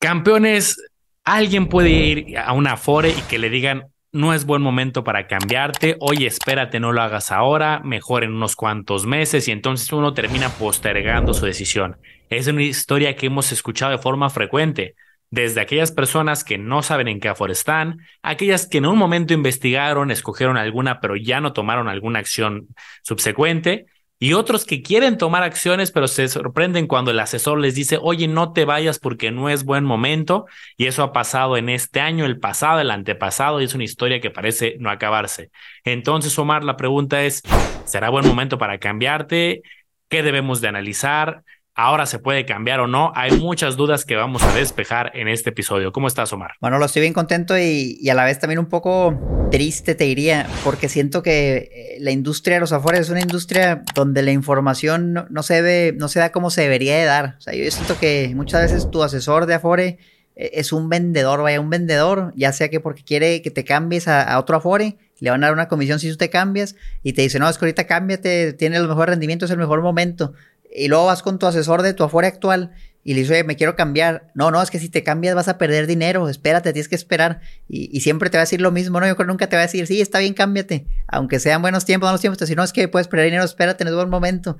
Campeones, alguien puede ir a una Afore y que le digan, no es buen momento para cambiarte, oye, espérate, no lo hagas ahora, mejor en unos cuantos meses y entonces uno termina postergando su decisión. Es una historia que hemos escuchado de forma frecuente, desde aquellas personas que no saben en qué Afore están, aquellas que en un momento investigaron, escogieron alguna, pero ya no tomaron alguna acción subsecuente, y otros que quieren tomar acciones, pero se sorprenden cuando el asesor les dice, oye, no te vayas porque no es buen momento. Y eso ha pasado en este año, el pasado, el antepasado, y es una historia que parece no acabarse. Entonces, Omar, la pregunta es, ¿será buen momento para cambiarte? ¿Qué debemos de analizar? Ahora se puede cambiar o no. Hay muchas dudas que vamos a despejar en este episodio. ¿Cómo estás, Omar? Bueno, lo estoy bien contento y, a la vez también un poco triste, te diría, porque siento que eh, la industria de los afuera es una industria donde la información no, se ve, no se da como se debería de dar. O sea, yo siento que muchas veces tu asesor de Afore eh, es un vendedor, vaya, un vendedor, ya sea que porque quiere que te cambies a, a otro Afore, le van a dar una comisión si tú te cambias y te dice, no, es que ahorita cámbiate, tiene los mejores rendimientos, es el mejor momento y luego vas con tu asesor de tu afuera actual y le dices, oye, me quiero cambiar. No, no, es que si te cambias vas a perder dinero, espérate, tienes que esperar. Y, siempre te va a decir lo mismo, ¿no? Yo creo que nunca te va a decir, sí, está bien, cámbiate. Aunque sean buenos tiempos, malos tiempos, si no es que puedes perder dinero, espérate, no es buen momento.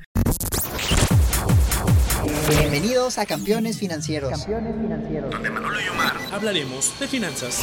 Bienvenidos a Campeones Financieros. Campeones Financieros. Donde Manolo y Omar hablaremos de finanzas.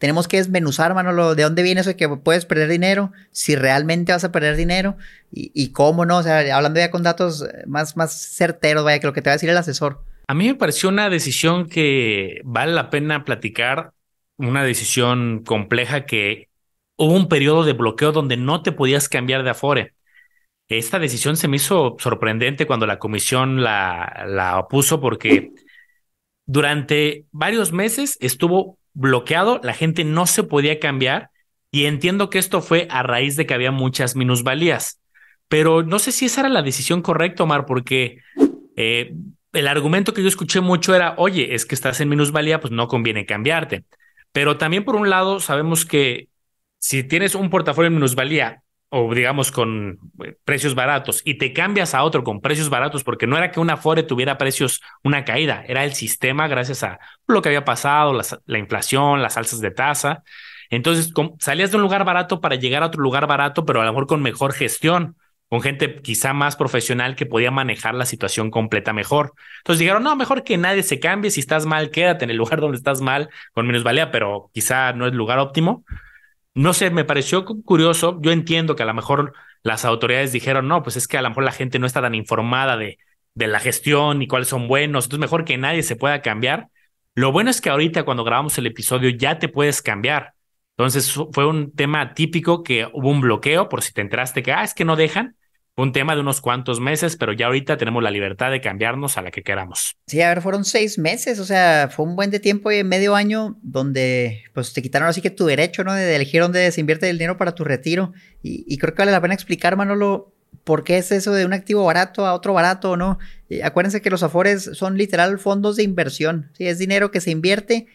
tenemos que desmenuzar, Manolo, de dónde viene eso de que puedes perder dinero, si realmente vas a perder dinero y, cómo no, o sea, hablando ya con datos más, más certeros, vaya, que lo que te va a decir el asesor. A mí me pareció una decisión que vale la pena platicar, una decisión compleja que hubo un periodo de bloqueo donde no te podías cambiar de Afore. Esta decisión se me hizo sorprendente cuando la comisión la, la porque durante varios meses estuvo bloqueado, la gente no se podía cambiar y entiendo que esto fue a raíz de que había muchas minusvalías. Pero no sé si esa era la decisión correcta, Omar, porque eh, el argumento que yo escuché mucho era, oye, es que estás en minusvalía, pues no conviene cambiarte. Pero también por un lado sabemos que si tienes un portafolio en minusvalía o digamos con eh, precios baratos y te cambias a otro con precios baratos porque no era que una Afore tuviera precios, una caída, era el sistema gracias a lo que había pasado, la, inflación, las alzas de tasa. Entonces salías de un lugar barato para llegar a otro lugar barato, pero a lo mejor con mejor gestión, con gente quizá más profesional que podía manejar la situación completa mejor. Entonces dijeron, no, mejor que nadie se cambie, si estás mal, quédate en el lugar donde estás mal con minusvalía, pero quizá no es lugar óptimo no sé, me pareció curioso. Yo entiendo que a lo mejor las autoridades dijeron, no, pues es que a lo mejor la gente no está tan informada de, de la gestión y cuáles son buenos, entonces mejor que nadie se pueda cambiar. Lo bueno es que ahorita cuando grabamos el episodio ya te puedes cambiar. Entonces fue un tema típico que hubo un bloqueo por si te enteraste que, ah, es que no dejan un tema de unos cuantos meses, pero ya ahorita tenemos la libertad de cambiarnos a la que queramos. Sí, a ver, fueron seis meses, o sea, fue un buen de tiempo y medio año donde pues te quitaron así que tu derecho, ¿no? De elegir dónde se invierte el dinero para tu retiro. Y, creo que vale la pena explicar, Manolo, por qué es eso de un activo barato a otro barato o no. acuérdense que los afores son literal fondos de inversión, ¿sí? Es dinero que se invierte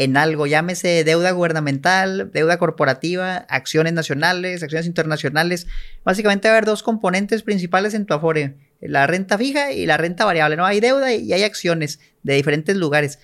en algo, llámese deuda gubernamental, deuda corporativa, acciones nacionales, acciones internacionales. Básicamente va a haber dos componentes principales en tu Afore, la renta fija y la renta variable, ¿no? Hay deuda y hay acciones de diferentes lugares.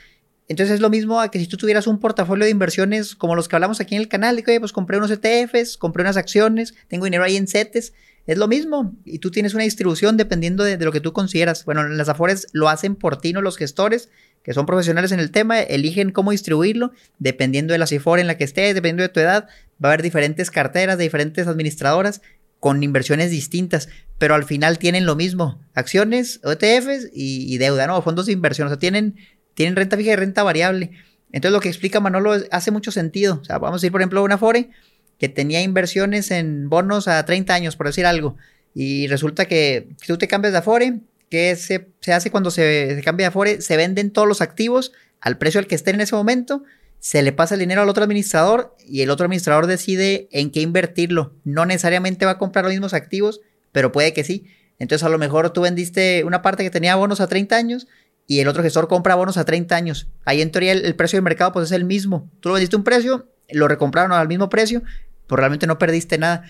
Entonces es lo mismo a que si tú tuvieras un portafolio de inversiones como los que hablamos aquí en el canal, de que, oye, pues compré unos ETFs, compré unas acciones, tengo dinero ahí en CETES, es lo mismo. Y tú tienes una distribución dependiendo de, lo que tú consideras. Bueno, las Afores lo hacen por ti, no los gestores, que son profesionales en el tema, eligen cómo distribuirlo, dependiendo de la CIFOR en la que estés, dependiendo de tu edad, va a haber diferentes carteras de diferentes administradoras con inversiones distintas, pero al final tienen lo mismo, acciones, ETFs y, deuda, ¿no? Fondos de inversión, o sea, tienen, tienen renta fija y renta variable. Entonces lo que explica Manolo hace mucho sentido. O sea, vamos a ir, por ejemplo, una FORE que tenía inversiones en bonos a 30 años, por decir algo, y resulta que si tú te cambias de Afore, ¿Qué se, hace cuando se, cambia de Afore? Se venden todos los activos al precio al que estén en ese momento. se le pasa el dinero al otro administrador y el otro administrador decide en qué invertirlo. No necesariamente va a comprar los mismos activos, pero puede que sí. Entonces a lo mejor tú vendiste una parte que tenía bonos a 30 años y el otro gestor compra bonos a 30 años. Ahí en teoría el, precio del mercado pues es el mismo. Tú lo vendiste un precio, lo recompraron al mismo precio, pues realmente no perdiste nada.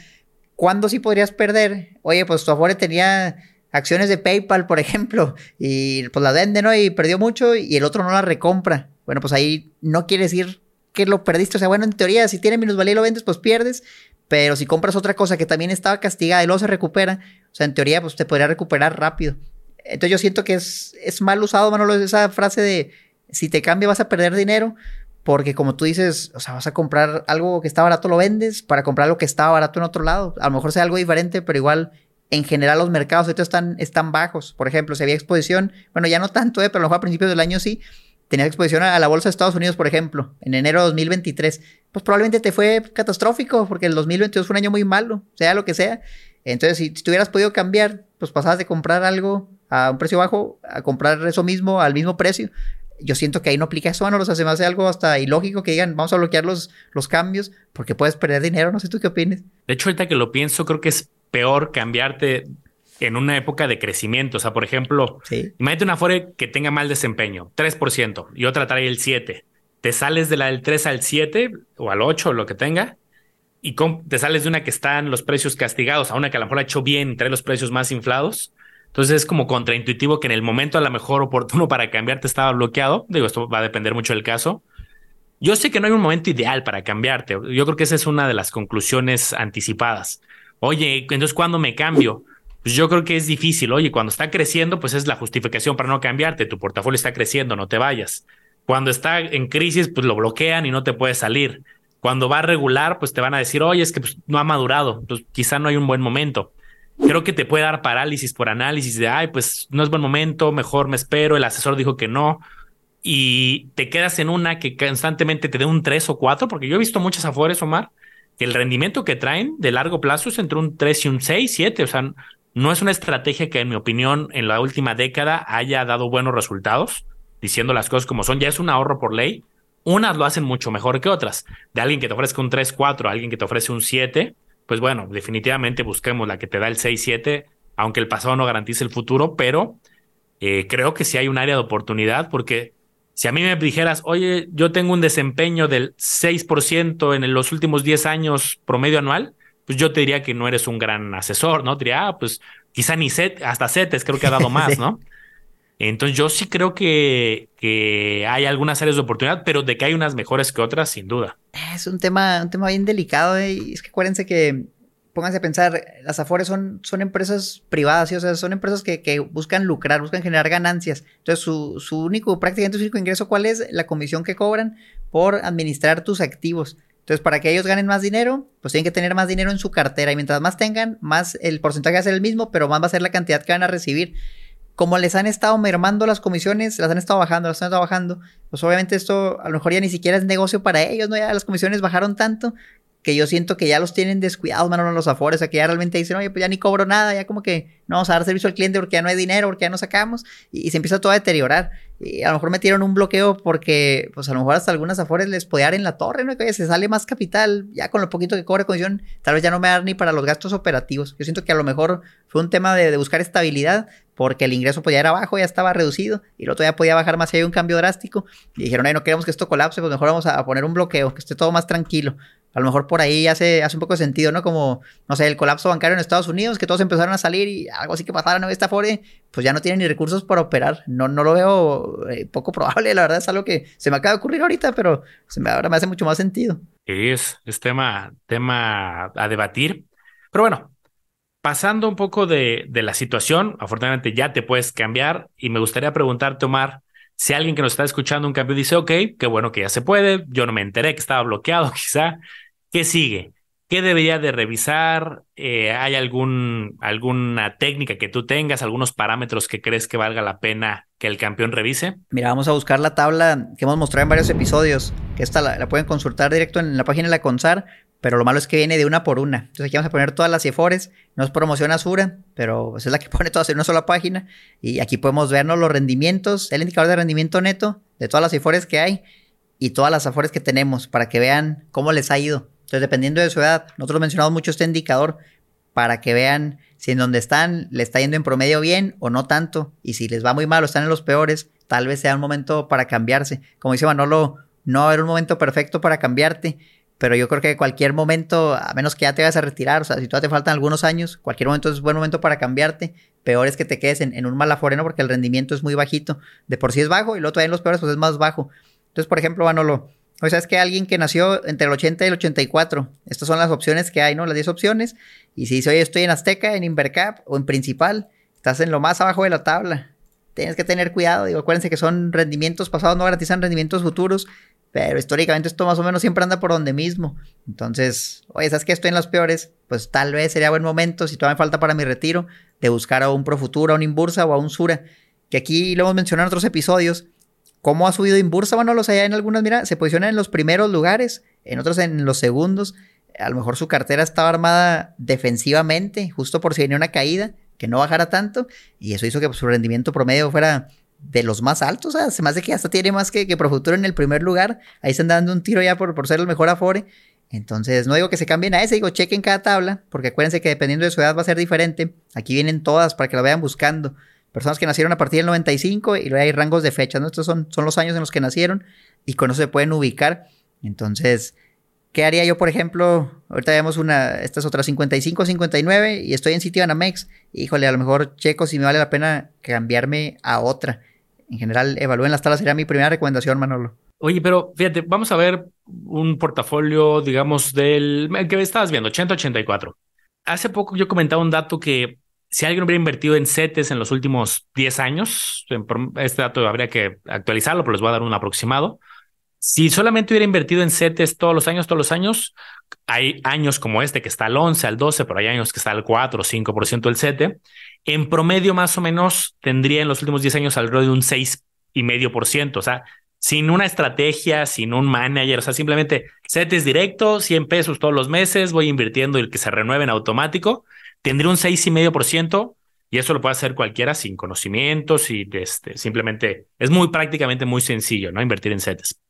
¿Cuándo sí podrías perder? Oye, pues tu Afore tenía acciones de PayPal, por ejemplo, y pues la vende, ¿no? Y perdió mucho y el otro no la recompra. Bueno, pues ahí no quiere decir que lo perdiste. O sea, bueno, en teoría, si tiene minusvalía y lo vendes, pues pierdes. Pero si compras otra cosa que también estaba castigada y luego se recupera, o sea, en teoría, pues te podría recuperar rápido. Entonces yo siento que es, es mal usado, Manolo, esa frase de si te cambia vas a perder dinero, porque como tú dices, o sea, vas a comprar algo que está barato, lo vendes para comprar lo que estaba barato en otro lado. A lo mejor sea algo diferente, pero igual en general los mercados ahorita están, están bajos. Por ejemplo, si había exposición, bueno, ya no tanto, eh, pero a lo mejor a principios del año sí, tenías exposición a la bolsa de Estados Unidos, por ejemplo, en enero de 2023, pues probablemente te fue catastrófico, porque el 2022 fue un año muy malo, sea lo que sea. Entonces, si, si hubieras podido cambiar, pues pasabas de comprar algo a un precio bajo a comprar eso mismo al mismo precio. Yo siento que ahí no aplica eso, no los hace más de algo hasta ilógico que digan, vamos a bloquear los, los cambios porque puedes perder dinero. No sé tú qué opinas. De hecho, ahorita que lo pienso, creo que es peor cambiarte en una época de crecimiento. O sea, por ejemplo, imagínate una Afore que tenga mal desempeño, 3%, y otra trae el 7%. Te sales de la del 3 al 7 o al 8 o lo que tenga, y te sales de una que están los precios castigados a una que a lo mejor ha hecho bien trae los precios más inflados. Entonces es como contraintuitivo que en el momento a lo mejor oportuno para cambiarte estaba bloqueado. Digo, esto va a depender mucho del caso. Yo sé que no hay un momento ideal para cambiarte. Yo creo que esa es una de las conclusiones anticipadas. Oye, entonces ¿cuándo me cambio? Pues yo creo que es difícil. Oye, cuando está creciendo, pues es la justificación para no cambiarte. Tu portafolio está creciendo, no te vayas. Cuando está en crisis, pues lo bloquean y no te puedes salir. Cuando va a regular, pues te van a decir, oye, es que pues, no ha madurado, pues quizá no hay un buen momento creo que te puede dar parálisis por análisis de, ay, pues no es buen momento, mejor me espero, el asesor dijo que no, y te quedas en una que constantemente te dé un 3 o 4, porque yo he visto muchas afores, Omar, que el rendimiento que traen de largo plazo es entre un 3 y un 6, 7, o sea, no es una estrategia que en mi opinión en la última década haya dado buenos resultados, diciendo las cosas como son, ya es un ahorro por ley. Unas lo hacen mucho mejor que otras. De alguien que te ofrezca un 3, 4, alguien que te ofrece un 7, pues bueno, definitivamente busquemos la que te da el 6-7, aunque el pasado no garantice el futuro, pero eh, creo que sí hay un área de oportunidad porque si a mí me dijeras, oye, yo tengo un desempeño del 6% en los últimos 10 años promedio anual, pues yo te diría que no eres un gran asesor, ¿no? Te diría, ah, pues quizá ni set, hasta CETES creo que ha dado más, ¿no? Entonces yo sí creo que, que hay algunas áreas de oportunidad, pero de que hay unas mejores que otras, sin duda. Es un tema, un tema bien delicado, ¿eh? y es que acuérdense que, pónganse a pensar, las Afores son, son empresas privadas, o sea, son empresas que, que, buscan lucrar, buscan generar ganancias. Entonces, su, su único, prácticamente su único ingreso, ¿cuál es? La comisión que cobran por administrar tus activos. Entonces, para que ellos ganen más dinero, pues tienen que tener más dinero en su cartera. Y mientras más tengan, más el porcentaje va a ser el mismo, pero más va a ser la cantidad que van a recibir como les han estado mermando las comisiones, las han estado bajando, las han estado bajando, pues obviamente esto a lo mejor ya ni siquiera es negocio para ellos, ¿no? Ya las comisiones bajaron tanto que yo siento que ya los tienen descuidados, mano, los afores, o sea, que ya realmente dicen, oye, pues ya ni cobro nada, ya como que no vamos a dar servicio al cliente porque ya no hay dinero, porque ya no sacamos, y, se empieza todo a deteriorar. Y a lo mejor metieron un bloqueo porque, pues a lo mejor hasta algunas afores les podía dar en la torre, ¿no? Que se sale más capital, ya con lo poquito que cobre comisión, tal vez ya no me dar ni para los gastos operativos. Yo siento que a lo mejor fue un tema de, de buscar estabilidad, porque el ingreso pues ya era bajo, ya estaba reducido, y el otro ya podía bajar más si hay un cambio drástico. Y dijeron, ay, no queremos que esto colapse, pues mejor vamos a poner un bloqueo, que esté todo más tranquilo. A lo mejor por ahí hace, hace un poco de sentido, ¿no? Como, no sé, el colapso bancario en Estados Unidos, que todos empezaron a salir y algo así que pasara, ¿no? Esta Fore, pues ya no tiene ni recursos para operar. No, no lo veo eh, poco probable, la verdad es algo que se me acaba de ocurrir ahorita, pero me, ahora me hace mucho más sentido. Es, es tema, tema a debatir. Pero bueno, pasando un poco de, la situación, afortunadamente ya te puedes cambiar y me gustaría preguntarte, Omar, si alguien que nos está escuchando un cambio dice, ok, qué bueno que ya se puede, yo no me enteré que estaba bloqueado quizá, ¿qué sigue? ¿Qué debería de revisar? Eh, ¿Hay algún, alguna técnica que tú tengas, algunos parámetros que crees que valga la pena que el campeón revise? Mira, vamos a buscar la tabla que hemos mostrado en varios episodios, que esta la, la pueden consultar directo en la página de la CONSAR, pero lo malo es que viene de una por una. Entonces aquí vamos a poner todas las CIFORES. No es promoción Asura, pero pues, es la que pone todas en una sola página. Y aquí podemos vernos los rendimientos, el indicador de rendimiento neto de todas las CIFORES que hay. y todas las afores que tenemos para que vean cómo les ha ido. Entonces, dependiendo de su edad, nosotros mencionamos mucho este indicador para que vean si en donde están le está yendo en promedio bien o no tanto. Y si les va muy mal o están en los peores, tal vez sea un momento para cambiarse. Como dice Manolo, no va a haber un momento perfecto para cambiarte, pero yo creo que cualquier momento, a menos que ya te vayas a retirar, o sea, si todavía te faltan algunos años, cualquier momento es buen momento para cambiarte. Peor es que te quedes en, un mal aforeno porque el rendimiento es muy bajito. De por sí es bajo y luego todavía en los peores pues es más bajo. Entonces, por ejemplo, Manolo, o sea, es que alguien que nació entre el 80 y el 84, estas son las opciones que hay, ¿no? Las 10 opciones. Y si dice, oye, estoy en Azteca, en Invercap o en Principal, estás en lo más abajo de la tabla. Tienes que tener cuidado. Digo, acuérdense que son rendimientos pasados, no garantizan rendimientos futuros. Pero históricamente esto más o menos siempre anda por donde mismo. Entonces, oye, ¿sabes que estoy en las peores? Pues tal vez sería buen momento, si todavía me falta para mi retiro, de buscar a un Profuturo, a un Inbursa o a un Sura. Que aquí lo hemos mencionado en otros episodios cómo ha subido Inbursa, bueno, los allá en algunas, mira, se posiciona en los primeros lugares, en otros en los segundos. A lo mejor su cartera estaba armada defensivamente, justo por si venía una caída, que no bajara tanto, y eso hizo que su rendimiento promedio fuera de los más altos, o sea, se que hasta tiene más que, que en el primer lugar, ahí están dando un tiro ya por, por ser el mejor Afore, entonces no digo que se cambien a ese, digo chequen cada tabla, porque acuérdense que dependiendo de su edad va a ser diferente, aquí vienen todas para que la vayan buscando, personas que nacieron a partir del 95 y luego hay rangos de fecha, ¿no? Estos son, son los años en los que nacieron y con eso se pueden ubicar. Entonces, ¿qué haría yo, por ejemplo? Ahorita vemos una, esta es otra 55, 59 y estoy en sitio Anamex. Híjole, a lo mejor checo si me vale la pena cambiarme a otra. En general, evalúen las tablas, sería mi primera recomendación, Manolo. Oye, pero fíjate, vamos a ver un portafolio, digamos, del que estabas viendo, 80-84. Hace poco yo comentaba un dato que si alguien hubiera invertido en CETES en los últimos 10 años, este dato habría que actualizarlo, pero les voy a dar un aproximado. Si solamente hubiera invertido en CETES todos los años, todos los años, hay años como este que está al 11, al 12, pero hay años que está al 4 o 5% del CETE. En promedio, más o menos, tendría en los últimos 10 años alrededor de un 6,5%. O sea, sin una estrategia, sin un manager, o sea, simplemente CETES directo, 100 pesos todos los meses, voy invirtiendo y que se renueve en automático tendría un 6,5% y eso lo puede hacer cualquiera sin conocimientos y este, simplemente es muy prácticamente muy sencillo, ¿no? Invertir en CETES.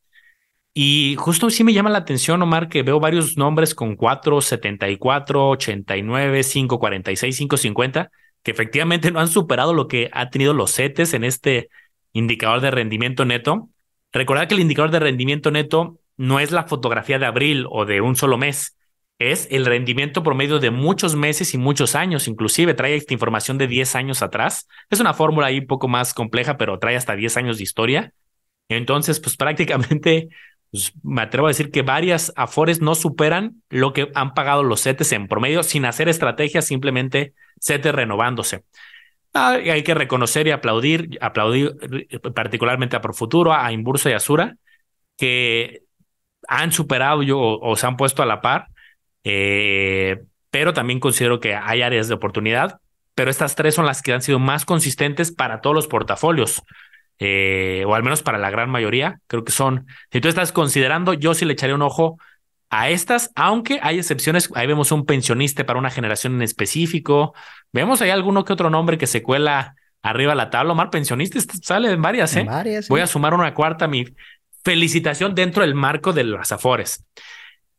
Y justo sí me llama la atención, Omar, que veo varios nombres con 474, 89, 546, 550, que efectivamente no han superado lo que ha tenido los CETES en este indicador de rendimiento neto. Recordad que el indicador de rendimiento neto no es la fotografía de abril o de un solo mes, es el rendimiento promedio de muchos meses y muchos años, inclusive trae esta información de 10 años atrás. Es una fórmula ahí un poco más compleja, pero trae hasta 10 años de historia. Entonces, pues prácticamente pues, me atrevo a decir que varias Afores no superan lo que han pagado los CETES en promedio sin hacer estrategias, simplemente CETES renovándose. Ah, hay que reconocer y aplaudir, aplaudir particularmente a Profuturo, a Inbursa y a Sura, que han superado o se han puesto a la par eh, pero también considero que hay áreas de oportunidad, pero estas tres son las que han sido más consistentes para todos los portafolios, eh, o al menos para la gran mayoría. Creo que son, si tú estás considerando, yo sí le echaría un ojo a estas, aunque hay excepciones, ahí vemos un pensionista para una generación en específico, vemos ahí alguno que otro nombre que se cuela arriba a la tabla, Omar, pensionista sale en varias, ¿eh? varias, Voy a sumar una cuarta, mi felicitación dentro del marco de las Afores.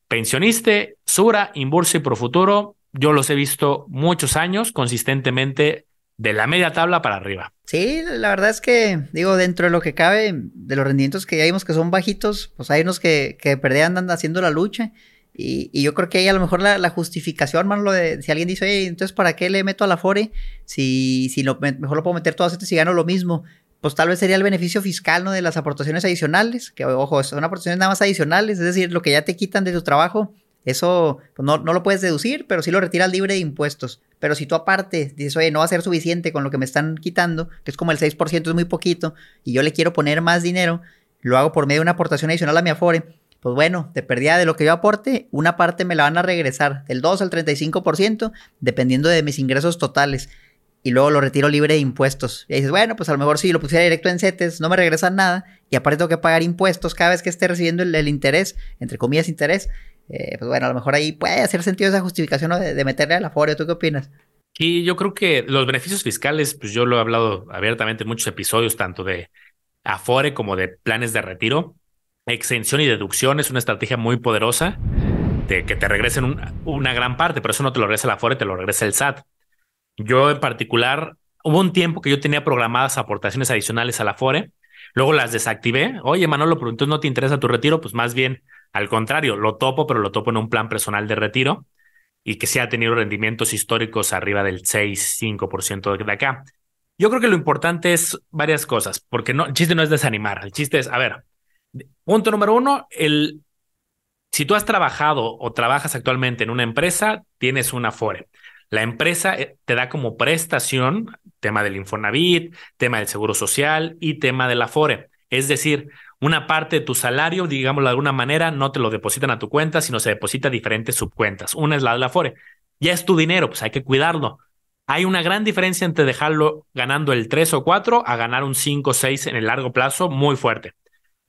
Pensioniste, Sura, Inbursa y Profuturo, yo los he visto muchos años consistentemente de la media tabla para arriba. Sí, la verdad es que, digo, dentro de lo que cabe, de los rendimientos que ya vimos que son bajitos, pues hay unos que, que perdían andan haciendo la lucha. Y, y, yo creo que hay a lo mejor la, justificación, mano, lo de si alguien dice, oye, entonces ¿para qué le meto a la Fore? Si, si lo, mejor lo puedo meter todas estas y gano lo mismo pues tal vez sería el beneficio fiscal, ¿no? De las aportaciones adicionales, que ojo, son aportaciones nada más adicionales, es decir, lo que ya te quitan de tu trabajo, eso pues, no, no, lo puedes deducir, pero sí lo retiras libre de impuestos. Pero si tú aparte dices, oye, no va a ser suficiente con lo que me están quitando, que es como el 6%, es muy poquito, y yo le quiero poner más dinero, lo hago por medio de una aportación adicional a mi Afore, pues bueno, te perdía de lo que yo aporte, una parte me la van a regresar, del 2 al 35%, dependiendo de mis ingresos totales y luego lo retiro libre de impuestos. Y dices, bueno, pues a lo mejor si lo pusiera directo en CETES, no me regresan nada, y aparte tengo que pagar impuestos cada vez que esté recibiendo el, interés, entre comillas interés, eh, pues bueno, a lo mejor ahí puede hacer sentido esa justificación de, meterle a la ¿Tú qué opinas? Y yo creo que los beneficios fiscales, pues yo lo he hablado abiertamente en muchos episodios, tanto de Afore como de planes de retiro. exención y deducción es una estrategia muy poderosa de que te regresen una gran parte, pero eso no te lo regresa la Afore, te lo regresa el SAT. Yo en particular, hubo un tiempo que yo tenía programadas aportaciones adicionales a la Afore, luego las desactivé. Oye, Manolo, pero entonces no te interesa tu retiro, pues más bien al contrario, lo topo, pero lo topo en un plan personal de retiro y que se ha tenido rendimientos históricos arriba del 6-5% de acá. Yo creo que lo importante es varias cosas, porque no, el chiste no es desanimar, el chiste es, a ver, punto número uno, el, si tú has trabajado o trabajas actualmente en una empresa, tienes una FORE. La empresa eh, te da como prestación tema del Infonavit, tema del Seguro Social y tema de la FORE. Es decir, una parte de tu salario, digámoslo de alguna manera, no te lo depositan a tu cuenta, sino se deposita a diferentes subcuentas. Una es la de la FORE. Ya es tu dinero, pues hay que cuidarlo. Hay una gran diferencia entre dejarlo ganando el 3 o 4 a ganar un 5 o 6 en el largo plazo muy fuerte.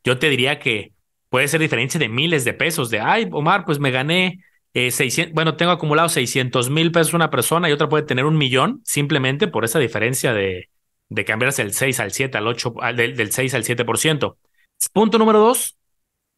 Yo te diría que puede ser diferencia de miles de pesos, de, ay, Omar, pues me gané 600, eh, bueno, tengo acumulado 600 mil pesos una persona y otra puede tener un millón simplemente por esa diferencia de, de cambiarse el 6 al 7, al 8, del, del 6 al 7%. Punto número dos,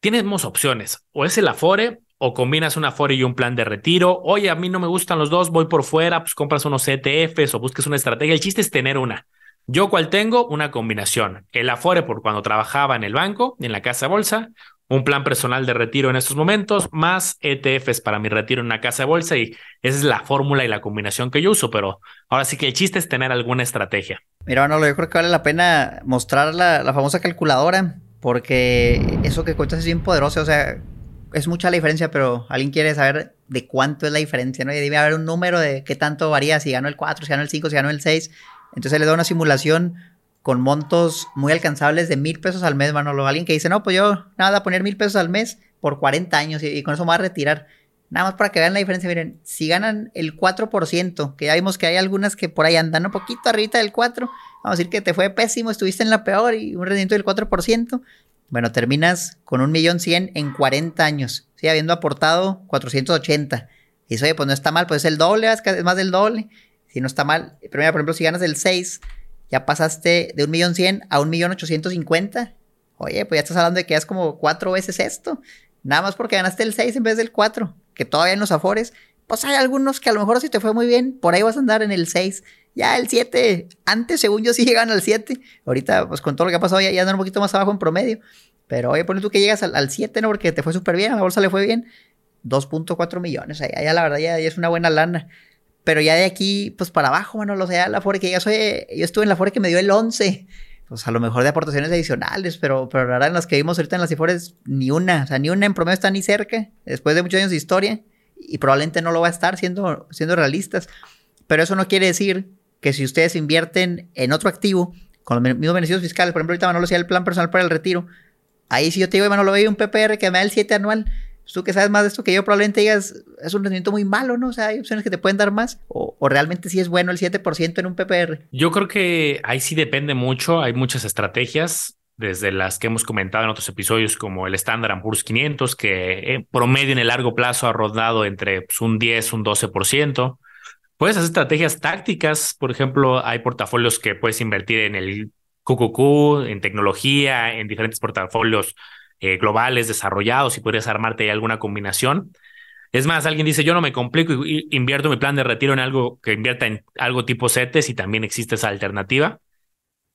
tenemos opciones. O es el Afore o combinas un Afore y un plan de retiro. Oye, a mí no me gustan los dos, voy por fuera, pues compras unos ETFs o busques una estrategia. El chiste es tener una. Yo cual tengo una combinación. El Afore por cuando trabajaba en el banco, en la casa de bolsa, un plan personal de retiro en estos momentos, más ETFs para mi retiro en una casa de bolsa y esa es la fórmula y la combinación que yo uso, pero ahora sí que el chiste es tener alguna estrategia. Mira, bueno, yo creo que vale la pena mostrar la famosa calculadora, porque eso que cuentas es bien poderoso, o sea, es mucha la diferencia, pero alguien quiere saber de cuánto es la diferencia, ¿no? Y debe haber un número de qué tanto varía, si ganó el 4, si ganó el 5, si ganó el 6. Entonces le da una simulación con montos muy alcanzables de mil pesos al mes, Manolo. Alguien que dice, no, pues yo nada, poner mil pesos al mes por 40 años y, con eso me voy a retirar. Nada más para que vean la diferencia, miren, si ganan el 4%, que ya vimos que hay algunas que por ahí andan un poquito arriba del 4%, vamos a decir que te fue pésimo, estuviste en la peor y un rendimiento del 4%, bueno, terminas con un millón cien en 40 años, ¿sí? habiendo aportado 480. Y eso, oye, pues no está mal, pues es el doble, es más del doble. Si no está mal, primero, por ejemplo, si ganas el 6, ya pasaste de un millón cien a un millón ochocientos cincuenta. Oye, pues ya estás hablando de que ya es como cuatro veces esto. Nada más porque ganaste el 6 en vez del 4, que todavía en los afores. Pues hay algunos que a lo mejor si te fue muy bien, por ahí vas a andar en el 6. Ya el 7, antes según yo sí llegan al 7. Ahorita, pues con todo lo que ha pasado, ya, ya andan un poquito más abajo en promedio. Pero oye, ponle tú que llegas al, 7, ¿no? Porque te fue súper bien, a la bolsa le fue bien. 2.4 millones, ahí ya la verdad ya, es una buena lana. Pero ya de aquí, pues para abajo, bueno, lo sea, la Afore que digas, oye, yo estuve en la Afore que me dio el 11. Pues a lo mejor de aportaciones adicionales, pero, pero la verdad en las que vimos ahorita en las Afores, ni una, o sea, ni una en promedio está ni cerca, después de muchos años de historia, y probablemente no lo va a estar siendo, siendo realistas. Pero eso no quiere decir que si ustedes invierten en otro activo, con los mismos beneficios fiscales, por ejemplo, ahorita Manolo decía el plan personal para el retiro, ahí si yo te digo, Manolo, veo un PPR que me da el 7 anual, pues tú que sabes más de esto que yo, probablemente digas, es un rendimiento muy malo, ¿no? O sea, hay opciones que te pueden dar más, o, realmente sí es bueno el 7% en un PPR. Yo creo que ahí sí depende mucho, hay muchas estrategias desde las que hemos comentado en otros episodios, como el Standard Poor's 500, que en promedio en el largo plazo ha rodado entre pues, un 10, un 12%. Puedes hacer estrategias tácticas, por ejemplo, hay portafolios que puedes invertir en el QQQ, en tecnología, en diferentes portafolios eh, globales desarrollados y podrías armarte alguna combinación. Es más, alguien dice, yo no me complico y invierto mi plan de retiro en algo que invierta en algo tipo CETES y también existe esa alternativa.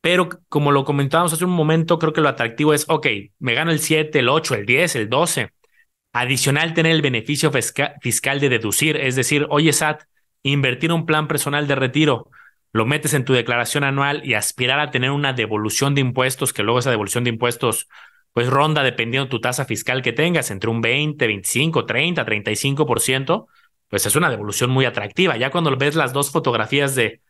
Pero como lo comentábamos hace un momento, creo que lo atractivo es, ok, me gano el 7, el 8, el 10, el 12. Adicional, tener el beneficio fiscal de deducir, es decir, oye, SAT, invertir un plan personal de retiro, lo metes en tu declaración anual y aspirar a tener una devolución de impuestos, que luego esa devolución de impuestos pues ronda dependiendo de tu tasa fiscal que tengas, entre un 20, 25, 30, 35%, pues es una devolución muy atractiva. Ya cuando ves las dos fotografías de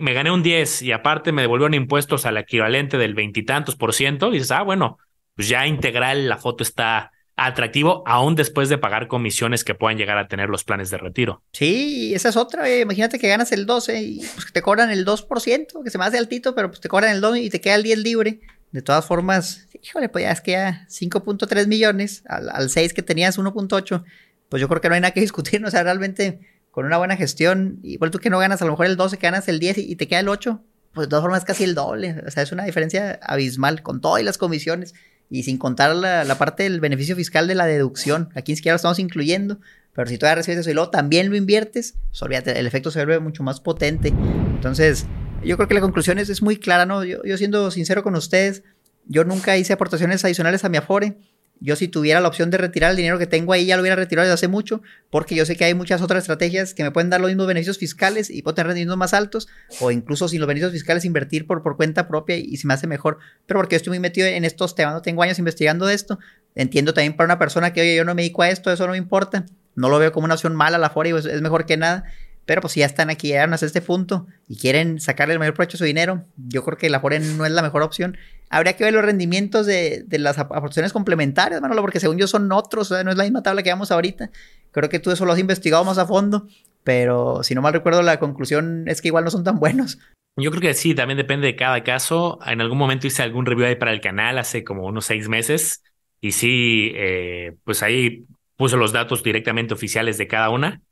me gané un 10 y aparte me devolvieron impuestos al equivalente del veintitantos por ciento, dices, ah, bueno, pues ya integral la foto está atractivo aún después de pagar comisiones que puedan llegar a tener los planes de retiro. Sí, esa es otra. Eh, imagínate que ganas el 12 y pues, te cobran el 2%, que se me hace altito, pero pues te cobran el 2 y te queda el 10 libre. De todas formas, híjole, pues ya es que ya 5.3 millones al, 6 que tenías 1.8, pues yo creo que no hay nada que discutir, o sea, realmente con una buena gestión, igual tú que no ganas a lo mejor el 12, que ganas el 10 y, te queda el 8, pues de todas formas es casi el doble, o sea, es una diferencia abismal con todo y las comisiones Y sin contar la, parte del beneficio fiscal de la deducción. Aquí ni siquiera lo estamos incluyendo. Pero si todavía recibes eso y luego también lo inviertes, pues el efecto se vuelve mucho más potente. Entonces, yo creo que la conclusión es, es muy clara, ¿no? Yo, yo siendo sincero con ustedes, yo nunca hice aportaciones adicionales a mi Afore. Yo si tuviera la opción de retirar el dinero que tengo ahí ya lo hubiera retirado desde hace mucho, porque yo sé que hay muchas otras estrategias que me pueden dar los mismos beneficios fiscales y puedo tener rendimientos más altos, o incluso sin los beneficios fiscales invertir por, por cuenta propia y, se me hace mejor. Pero porque yo estoy muy metido en estos temas, no tengo años investigando esto. Entiendo también para una persona que, oye, yo no me dedico a esto, eso no me importa. No lo veo como una opción mala la Afore, es mejor que nada. Pero pues si ya están aquí, llegaron hasta este punto y quieren sacarle el mayor provecho a su dinero, yo creo que la Afore no es la mejor opción. Habría que ver los rendimientos de, las aportaciones complementarias, Manolo, porque según yo son otros, o sea, no es la misma tabla que vamos ahorita. Creo que tú eso lo has investigado más a fondo, pero si no mal recuerdo, la conclusión es que igual no son tan buenos. Yo creo que sí, también depende de cada caso. En algún momento hice algún review ahí para el canal hace como unos seis meses y sí, eh, pues ahí puse los datos directamente oficiales de cada una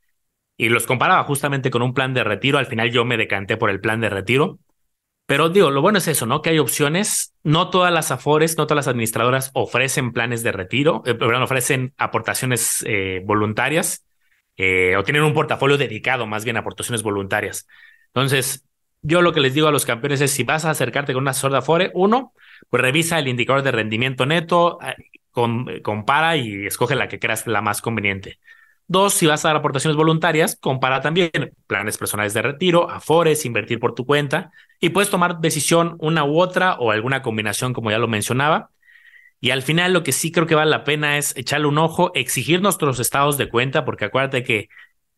y los comparaba justamente con un plan de retiro. Al final yo me decanté por el plan de retiro. Pero digo, lo bueno es eso, ¿no? Que hay opciones. No todas las AFORES, no todas las administradoras ofrecen planes de retiro, eh, perdón, ofrecen aportaciones eh, voluntarias eh, o tienen un portafolio dedicado más bien a aportaciones voluntarias. Entonces, yo lo que les digo a los campeones es si vas a acercarte con una asesor de Afore, uno, pues revisa el indicador de rendimiento neto, compara y escoge la que creas la más conveniente. Dos, si vas a dar aportaciones voluntarias, compara también planes personales de retiro, afores, invertir por tu cuenta y puedes tomar decisión una u otra o alguna combinación como ya lo mencionaba. Y al final lo que sí creo que vale la pena es echarle un ojo, exigir nuestros estados de cuenta, porque acuérdate que,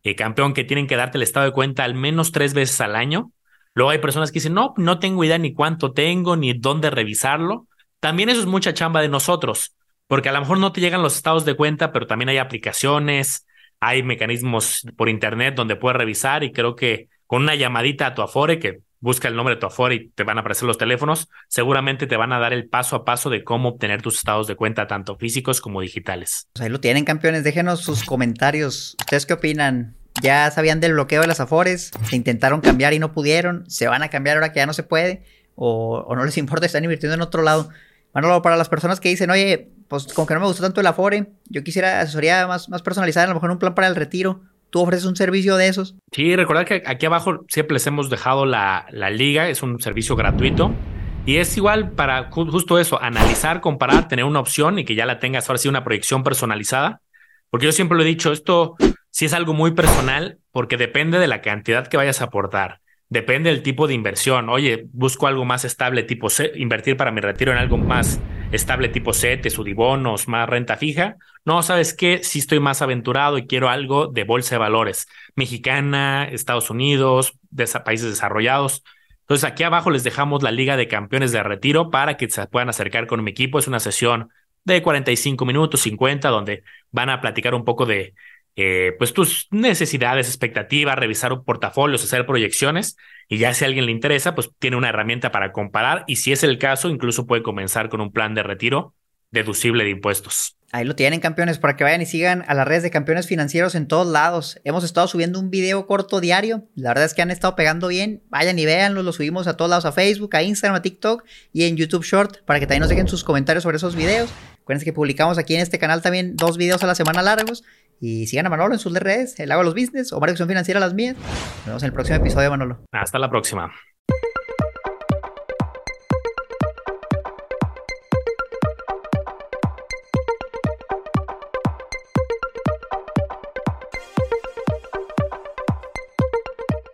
eh, campeón, que tienen que darte el estado de cuenta al menos tres veces al año. Luego hay personas que dicen, no, no tengo idea ni cuánto tengo, ni dónde revisarlo. También eso es mucha chamba de nosotros, porque a lo mejor no te llegan los estados de cuenta, pero también hay aplicaciones, hay mecanismos por internet donde puedes revisar y creo que con una llamadita a tu Afore, que busca el nombre de tu Afore y te van a aparecer los teléfonos, seguramente te van a dar el paso a paso de cómo obtener tus estados de cuenta, tanto físicos como digitales. Pues ahí lo tienen, campeones. Déjenos sus comentarios. ¿Ustedes qué opinan? ¿Ya sabían del bloqueo de las Afores? ¿Se intentaron cambiar y no pudieron? ¿Se van a cambiar ahora que ya no se puede? ¿O, no les importa? ¿Están invirtiendo en otro lado? Bueno, para las personas que dicen, oye, pues como que no me gustó tanto el Afore, yo quisiera asesoría más, más personalizada, a lo mejor un plan para el retiro. ¿Tú ofreces un servicio de esos? Sí, recordad que aquí abajo siempre les hemos dejado la, la liga, es un servicio gratuito. Y es igual para justo eso, analizar, comparar, tener una opción y que ya la tengas ahora sí una proyección personalizada. Porque yo siempre lo he dicho, esto sí es algo muy personal porque depende de la cantidad que vayas a aportar. Depende del tipo de inversión. Oye, busco algo más estable tipo C, invertir para mi retiro en algo más estable tipo CETES, UDIBONOS, más renta fija. No, ¿sabes qué? Si estoy más aventurado y quiero algo de bolsa de valores. Mexicana, Estados Unidos, de países desarrollados. Entonces aquí abajo les dejamos la Liga de Campeones de Retiro para que se puedan acercar con mi equipo. Es una sesión de 45 minutos, 50, donde van a platicar un poco de eh, pues tus necesidades, expectativas, revisar portafolios, hacer proyecciones y ya si a alguien le interesa, pues tiene una herramienta para comparar y si es el caso, incluso puede comenzar con un plan de retiro deducible de impuestos. Ahí lo tienen, campeones, para que vayan y sigan a las redes de campeones financieros en todos lados. Hemos estado subiendo un video corto diario. La verdad es que han estado pegando bien. Vayan y véanlo, lo subimos a todos lados, a Facebook, a Instagram, a TikTok y en YouTube Short, para que también nos dejen sus comentarios sobre esos videos. Acuérdense que publicamos aquí en este canal también dos videos a la semana largos y sigan a Manolo en sus redes, el hago los business o Marketing Financiera las mías. Nos vemos en el próximo episodio, Manolo. Hasta la próxima.